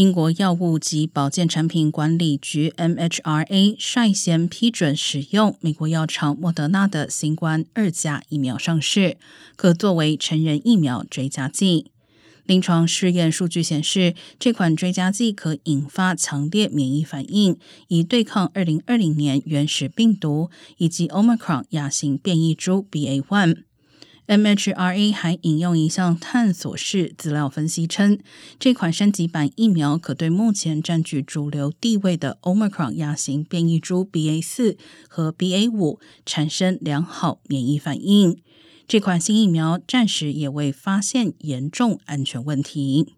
英国药物及保健产品管理局 （MHRA） 率先批准使用美国药厂莫德纳的新冠二价疫苗上市，可作为成人疫苗追加剂。临床试验数据显示，这款追加剂可引发强烈免疫反应，以对抗二零二零年原始病毒以及 Omicron 亚型变异株 BA one。MHRA 还引用一项探索式资料分析称，这款升级版疫苗可对目前占据主流地位的 Omicron 亚型变异株 BA 四和 BA 五产生良好免疫反应。这款新疫苗暂时也未发现严重安全问题。